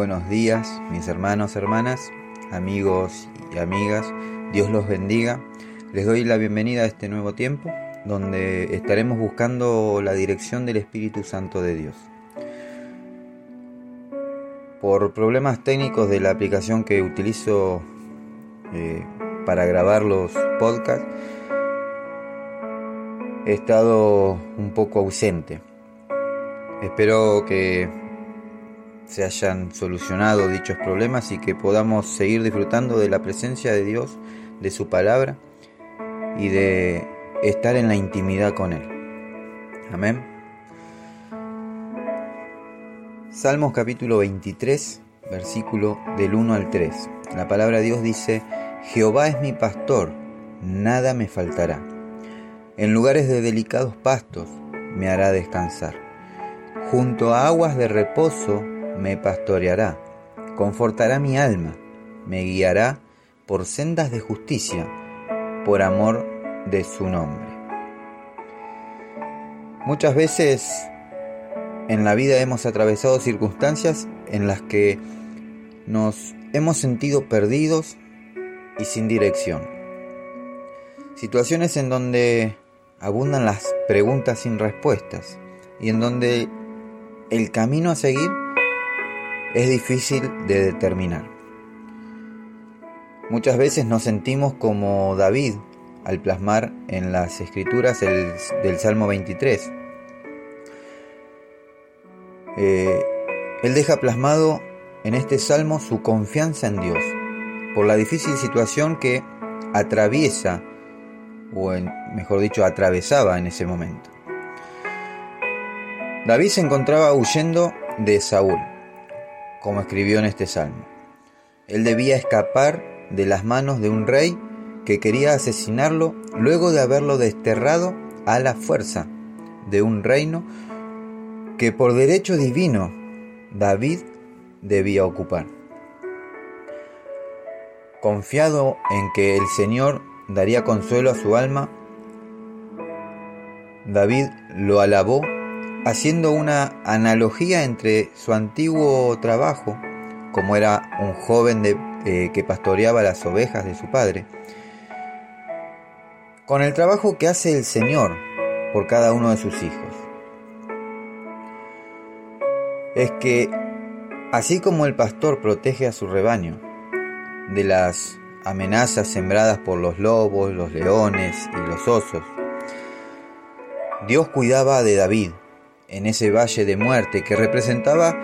buenos días, mis hermanos, hermanas, amigos y amigas. Dios los bendiga. Les doy la bienvenida a este nuevo tiempo donde estaremos buscando la dirección del Espíritu Santo de Dios. Por problemas técnicos de la aplicación que utilizo eh, para grabar los podcasts, he estado un poco ausente. Espero que se hayan solucionado dichos problemas y que podamos seguir disfrutando de la presencia de Dios, de su palabra y de estar en la intimidad con Él. Amén. Salmos capítulo 23, versículo del 1 al 3. La palabra de Dios dice, Jehová es mi pastor, nada me faltará. En lugares de delicados pastos me hará descansar. Junto a aguas de reposo me pastoreará, confortará mi alma, me guiará por sendas de justicia, por amor de su nombre. Muchas veces en la vida hemos atravesado circunstancias en las que nos hemos sentido perdidos y sin dirección. Situaciones en donde abundan las preguntas sin respuestas y en donde el camino a seguir es difícil de determinar. Muchas veces nos sentimos como David al plasmar en las escrituras del Salmo 23. Eh, él deja plasmado en este salmo su confianza en Dios por la difícil situación que atraviesa, o mejor dicho, atravesaba en ese momento. David se encontraba huyendo de Saúl, como escribió en este salmo. Él debía escapar de las manos de un rey que quería asesinarlo luego de haberlo desterrado a la fuerza de un reino que por derecho divino David debía ocupar. Confiado en que el Señor daría consuelo a su alma, David lo alabó haciendo una analogía entre su antiguo trabajo, como era un joven eh, que pastoreaba las ovejas de su padre, con el trabajo que hace el Señor por cada uno de sus hijos. Es que, así como el pastor protege a su rebaño de las amenazas sembradas por los lobos, los leones y los osos, Dios cuidaba de David en ese valle de muerte que representaba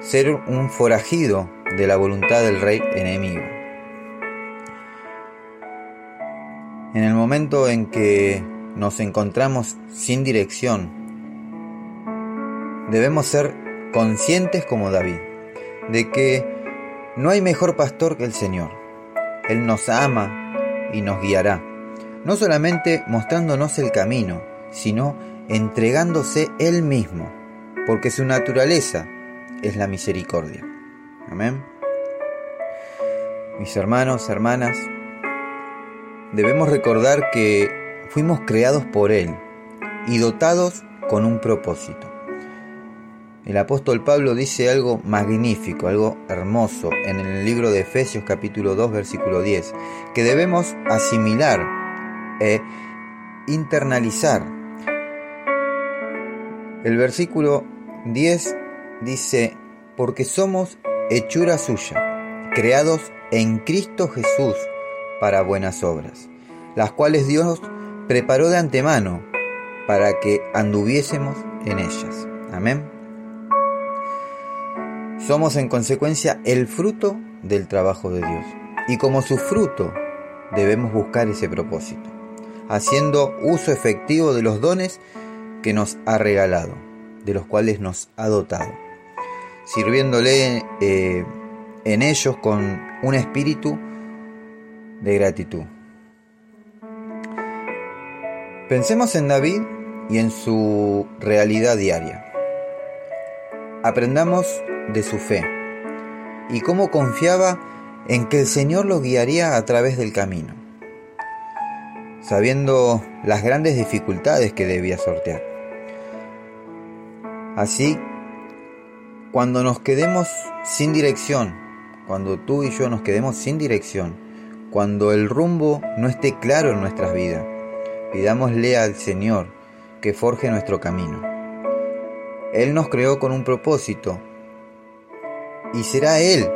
ser un forajido de la voluntad del rey enemigo. En el momento en que nos encontramos sin dirección, debemos ser conscientes como David, de que no hay mejor pastor que el Señor. Él nos ama y nos guiará, no solamente mostrándonos el camino, sino entregándose Él mismo, porque su naturaleza es la misericordia. Amén. Mis hermanos, hermanas, debemos recordar que fuimos creados por Él y dotados con un propósito. El apóstol Pablo dice algo magnífico, algo hermoso en el libro de Efesios capítulo 2 versículo 10, que debemos asimilar e internalizar el versículo 10 dice, porque somos hechura suya, creados en Cristo Jesús para buenas obras, las cuales Dios preparó de antemano para que anduviésemos en ellas. Amén. Somos en consecuencia el fruto del trabajo de Dios. Y como su fruto debemos buscar ese propósito, haciendo uso efectivo de los dones que nos ha regalado, de los cuales nos ha dotado, sirviéndole eh, en ellos con un espíritu de gratitud. Pensemos en David y en su realidad diaria. Aprendamos de su fe y cómo confiaba en que el Señor lo guiaría a través del camino sabiendo las grandes dificultades que debía sortear. Así cuando nos quedemos sin dirección, cuando tú y yo nos quedemos sin dirección, cuando el rumbo no esté claro en nuestras vidas, pidámosle al Señor que forje nuestro camino. Él nos creó con un propósito y será Él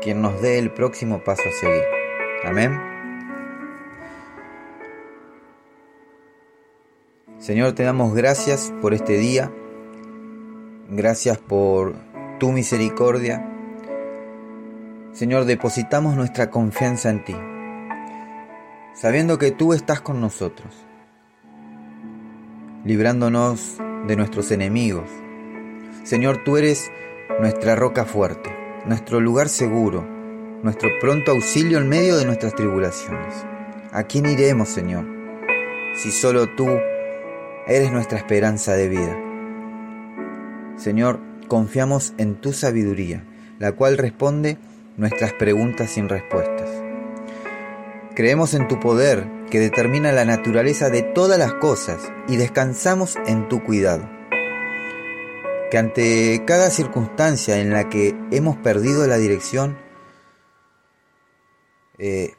quien nos dé el próximo paso a seguir. Amén. Señor, te damos gracias por este día. Gracias por tu misericordia. Señor, depositamos nuestra confianza en ti, sabiendo que tú estás con nosotros, librándonos de nuestros enemigos. Señor, tú eres nuestra roca fuerte, nuestro lugar seguro, nuestro pronto auxilio en medio de nuestras tribulaciones. ¿A quién iremos, Señor? Si solo tú eres nuestra esperanza de vida. Señor, confiamos en tu sabiduría, la cual responde nuestras preguntas sin respuestas. Creemos en tu poder que determina la naturaleza de todas las cosas y descansamos en tu cuidado. Que ante cada circunstancia en la que hemos perdido la dirección, eh,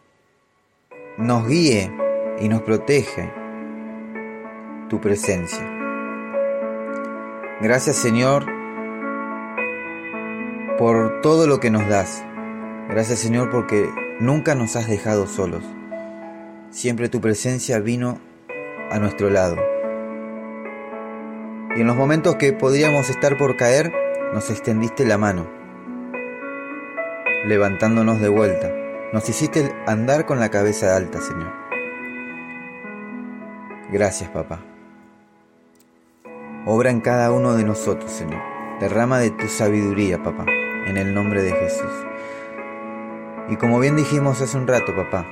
nos guíe y nos protege tu presencia. Gracias Señor por todo lo que nos das. Gracias Señor porque nunca nos has dejado solos. Siempre tu presencia vino a nuestro lado. Y en los momentos que podríamos estar por caer, nos extendiste la mano, levantándonos de vuelta. Nos hiciste andar con la cabeza alta, Señor. Gracias, papá. Obra en cada uno de nosotros, Señor. Derrama de tu sabiduría, papá, en el nombre de Jesús. Y como bien dijimos hace un rato, papá,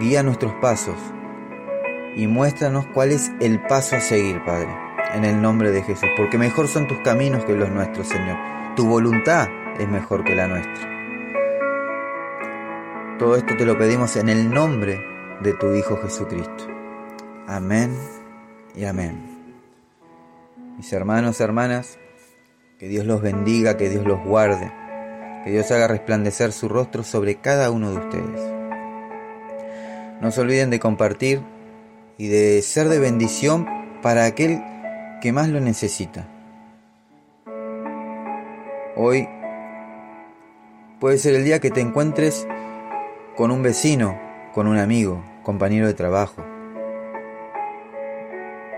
guía nuestros pasos y muéstranos cuál es el paso a seguir, Padre, en el nombre de Jesús, porque mejor son tus caminos que los nuestros, Señor. Tu voluntad es mejor que la nuestra. Todo esto te lo pedimos en el nombre de tu Hijo Jesucristo. Amén y amén. Mis hermanos, hermanas, que Dios los bendiga, que Dios los guarde, que Dios haga resplandecer su rostro sobre cada uno de ustedes. No se olviden de compartir y de ser de bendición para aquel que más lo necesita. Hoy puede ser el día que te encuentres con un vecino, con un amigo, compañero de trabajo,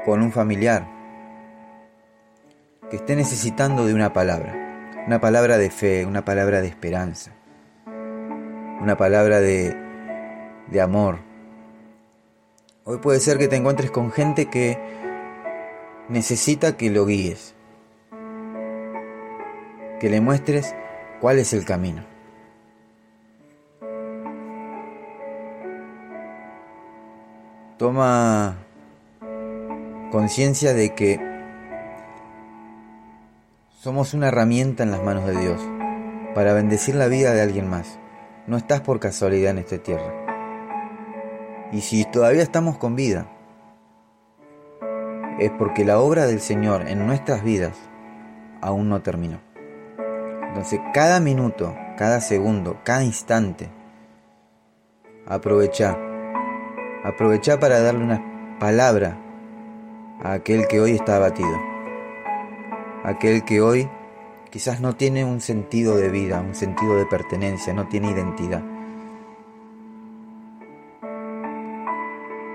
con un familiar que esté necesitando de una palabra, una palabra de fe, una palabra de esperanza, una palabra de, de amor. Hoy puede ser que te encuentres con gente que necesita que lo guíes, que le muestres cuál es el camino. Toma conciencia de que somos una herramienta en las manos de Dios para bendecir la vida de alguien más. No estás por casualidad en esta tierra. Y si todavía estamos con vida, es porque la obra del Señor en nuestras vidas aún no terminó. Entonces cada minuto, cada segundo, cada instante, aprovecha. Aprovecha para darle una palabra a aquel que hoy está abatido. Aquel que hoy quizás no tiene un sentido de vida, un sentido de pertenencia, no tiene identidad.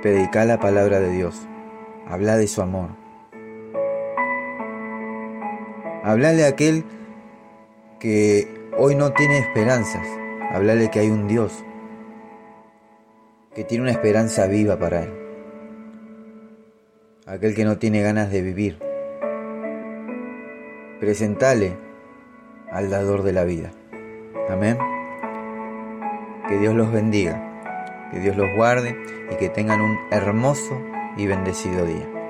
Predica la palabra de Dios, habla de su amor. Hablale a aquel que hoy no tiene esperanzas, hablale que hay un Dios que tiene una esperanza viva para él. Aquel que no tiene ganas de vivir. Presentale al dador de la vida. Amén. Que Dios los bendiga, que Dios los guarde y que tengan un hermoso y bendecido día.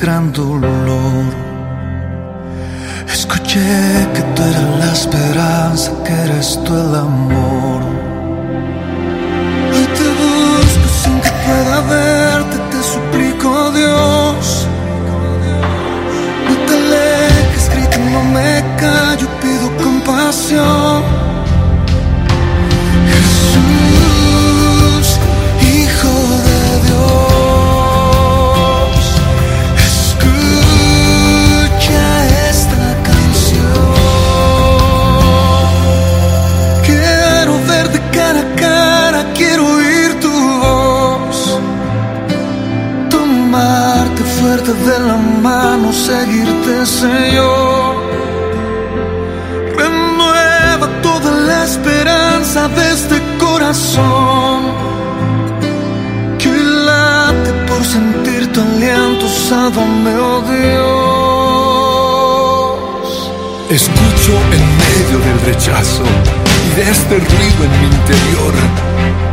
Gran dolor. Escuché que tú eras la esperanza, que eres tú el amor. Hoy te busco sin que pueda verte, te suplico Dios. No te alejes, grito, no me callo, pido compasión. Oh Dios. Escucho en medio del rechazo y de este ruido en mi interior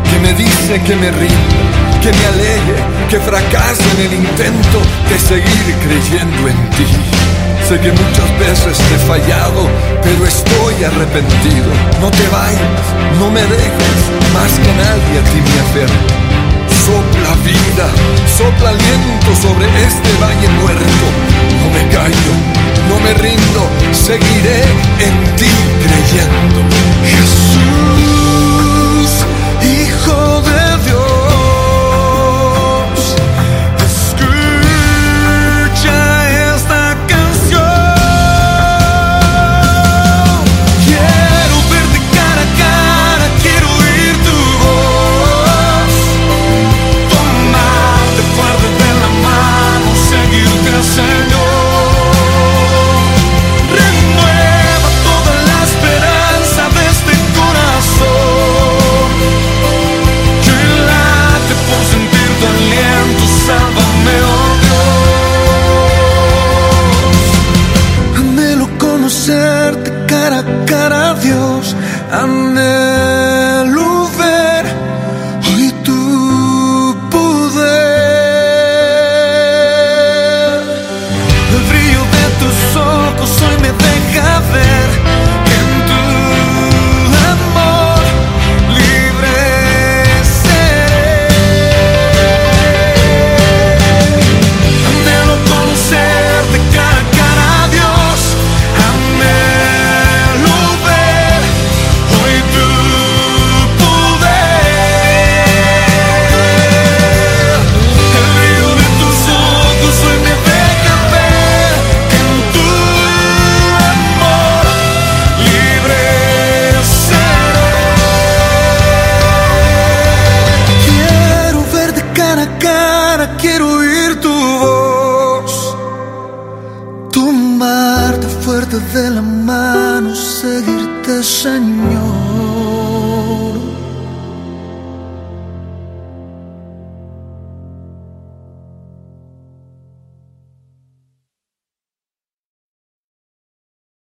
que me dice que me rinda, que me aleje, que fracase en el intento de seguir creyendo en ti. Sé que muchas veces te he fallado, pero estoy arrepentido. No te vayas, no me dejes, más que nadie a ti me aferro. Sopla vida, sopla aliento sobre este valle muerto. No me callo, no me rindo, seguiré en ti creyendo. Jesús, Hijo de Dios, cara a cara, Dios.